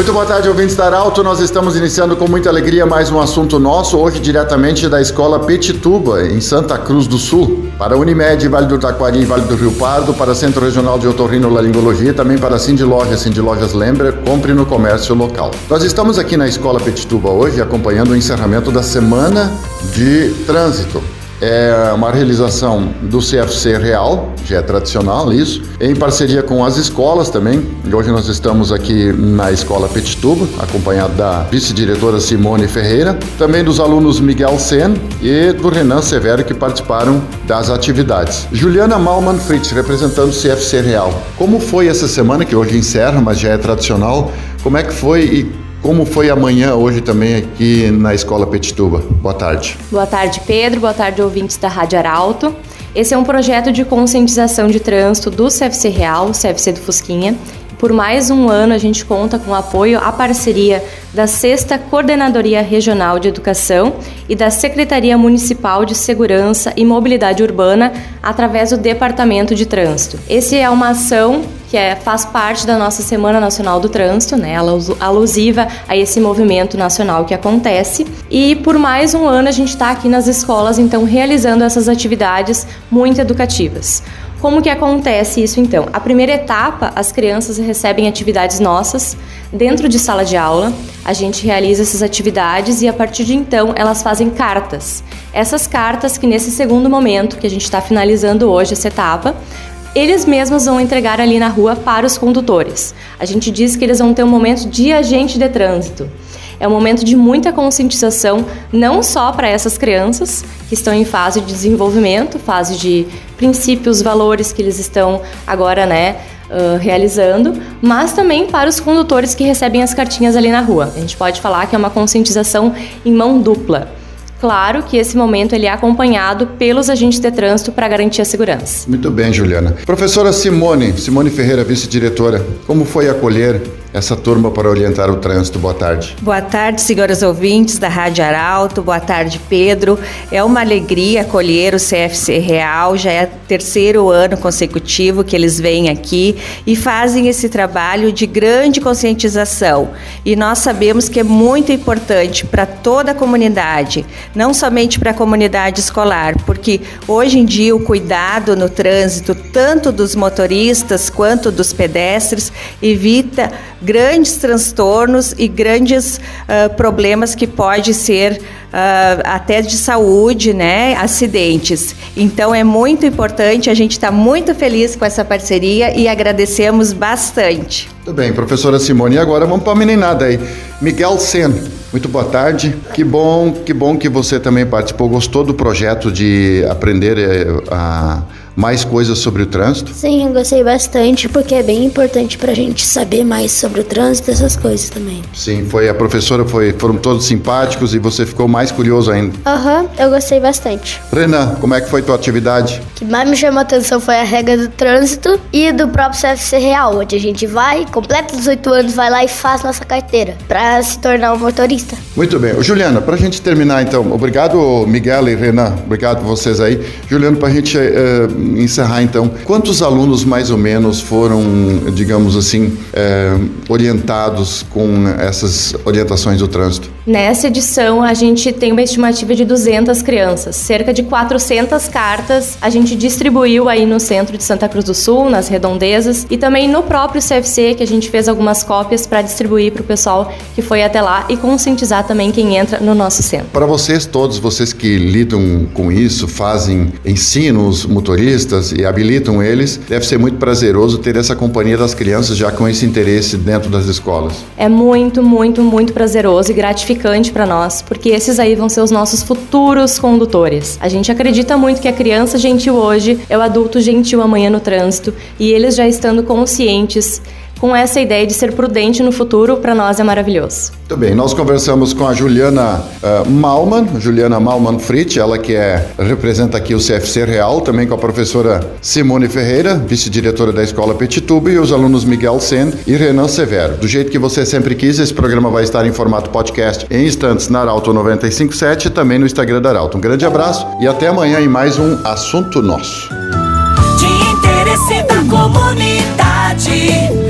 Muito boa tarde, ouvintes da Arauto. Nós estamos iniciando com muita alegria mais um assunto nosso, hoje diretamente da Escola Petituba, em Santa Cruz do Sul. Para Unimed, Vale do Taquari e Vale do Rio Pardo, para Centro Regional de Otorrinolaringologia, também para Cindy Lojas, Cindy Lojas Lembra, compre no comércio local. Nós estamos aqui na Escola Petituba hoje acompanhando o encerramento da Semana de Trânsito é uma realização do CFC Real, já é tradicional isso, em parceria com as escolas também. Hoje nós estamos aqui na Escola Petituba, acompanhado da vice-diretora Simone Ferreira, também dos alunos Miguel Sen e do Renan Severo que participaram das atividades. Juliana Malman Fritz, representando o CFC Real. Como foi essa semana, que hoje encerra, mas já é tradicional? Como é que foi e como foi amanhã, hoje também aqui na Escola Petituba? Boa tarde. Boa tarde, Pedro. Boa tarde, ouvintes da Rádio Arauto. Esse é um projeto de conscientização de trânsito do CFC Real, CFC do Fusquinha. Por mais um ano, a gente conta com o apoio à parceria da Sexta Coordenadoria Regional de Educação e da Secretaria Municipal de Segurança e Mobilidade Urbana através do Departamento de Trânsito. Esse é uma ação que é, faz parte da nossa Semana Nacional do Trânsito, né, alusiva a esse movimento nacional que acontece. E por mais um ano a gente está aqui nas escolas, então, realizando essas atividades muito educativas. Como que acontece isso então? A primeira etapa, as crianças recebem atividades nossas dentro de sala de aula. A gente realiza essas atividades e a partir de então elas fazem cartas. Essas cartas que nesse segundo momento que a gente está finalizando hoje essa etapa, eles mesmos vão entregar ali na rua para os condutores. A gente diz que eles vão ter um momento de agente de trânsito. É um momento de muita conscientização, não só para essas crianças que estão em fase de desenvolvimento, fase de princípios, valores que eles estão agora, né, uh, realizando, mas também para os condutores que recebem as cartinhas ali na rua. A gente pode falar que é uma conscientização em mão dupla. Claro que esse momento ele é acompanhado pelos agentes de trânsito para garantir a segurança. Muito bem, Juliana. Professora Simone, Simone Ferreira, vice-diretora, como foi acolher essa turma para orientar o trânsito. Boa tarde. Boa tarde, senhoras ouvintes da Rádio Arauto. Boa tarde, Pedro. É uma alegria acolher o CFC Real. Já é terceiro ano consecutivo que eles vêm aqui e fazem esse trabalho de grande conscientização. E nós sabemos que é muito importante para toda a comunidade, não somente para a comunidade escolar, porque hoje em dia o cuidado no trânsito, tanto dos motoristas quanto dos pedestres, evita grandes transtornos e grandes uh, problemas que pode ser uh, até de saúde, né, acidentes. Então é muito importante, a gente está muito feliz com essa parceria e agradecemos bastante. Muito bem, professora Simone. E agora vamos para a meninada aí. Miguel Sen, muito boa tarde. Que bom, que bom que você também participou. Gostou do projeto de aprender eh, a mais coisas sobre o trânsito? Sim, eu gostei bastante, porque é bem importante para a gente saber mais sobre o trânsito, essas coisas também. Sim, foi a professora, foi, foram todos simpáticos e você ficou mais curioso ainda. Aham, uhum, eu gostei bastante. Renan, como é que foi tua atividade? O que mais me chamou a atenção foi a regra do trânsito e do próprio CFC Real, onde a gente vai, completa 18 anos, vai lá e faz nossa carteira para se tornar um motorista. Muito bem. Juliana, para a gente terminar então, obrigado Miguel e Renan, obrigado vocês aí. Juliano, para a gente uh, encerrar então, quantos alunos mais ou menos foram, digamos assim, é, orientados com essas orientações do trânsito? Nessa edição, a gente tem uma estimativa de 200 crianças. Cerca de 400 cartas a gente distribuiu aí no centro de Santa Cruz do Sul, nas redondezas, e também no próprio CFC, que a gente fez algumas cópias para distribuir para o pessoal que foi até lá e conscientizar também quem entra no nosso centro. Para vocês, todos vocês que lidam com isso, fazem ensinos motoristas e habilitam eles, deve ser muito prazeroso ter essa companhia das crianças já com esse interesse dentro das escolas. É muito, muito, muito prazeroso e gratificante gratificante para nós, porque esses aí vão ser os nossos futuros condutores. A gente acredita muito que a criança gentil hoje é o adulto gentil amanhã no trânsito e eles já estando conscientes com essa ideia de ser prudente no futuro, para nós é maravilhoso. Muito bem, nós conversamos com a Juliana uh, Malman, Juliana Malman Fritz, ela que é, representa aqui o CFC Real, também com a professora Simone Ferreira, vice-diretora da Escola Petituba, e os alunos Miguel Sen e Renan Severo. Do jeito que você sempre quis, esse programa vai estar em formato podcast em instantes na Arauto 957 e também no Instagram da Arauto. Um grande abraço e até amanhã em mais um Assunto Nosso. De interesse da comunidade,